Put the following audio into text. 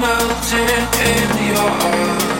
melting in your heart.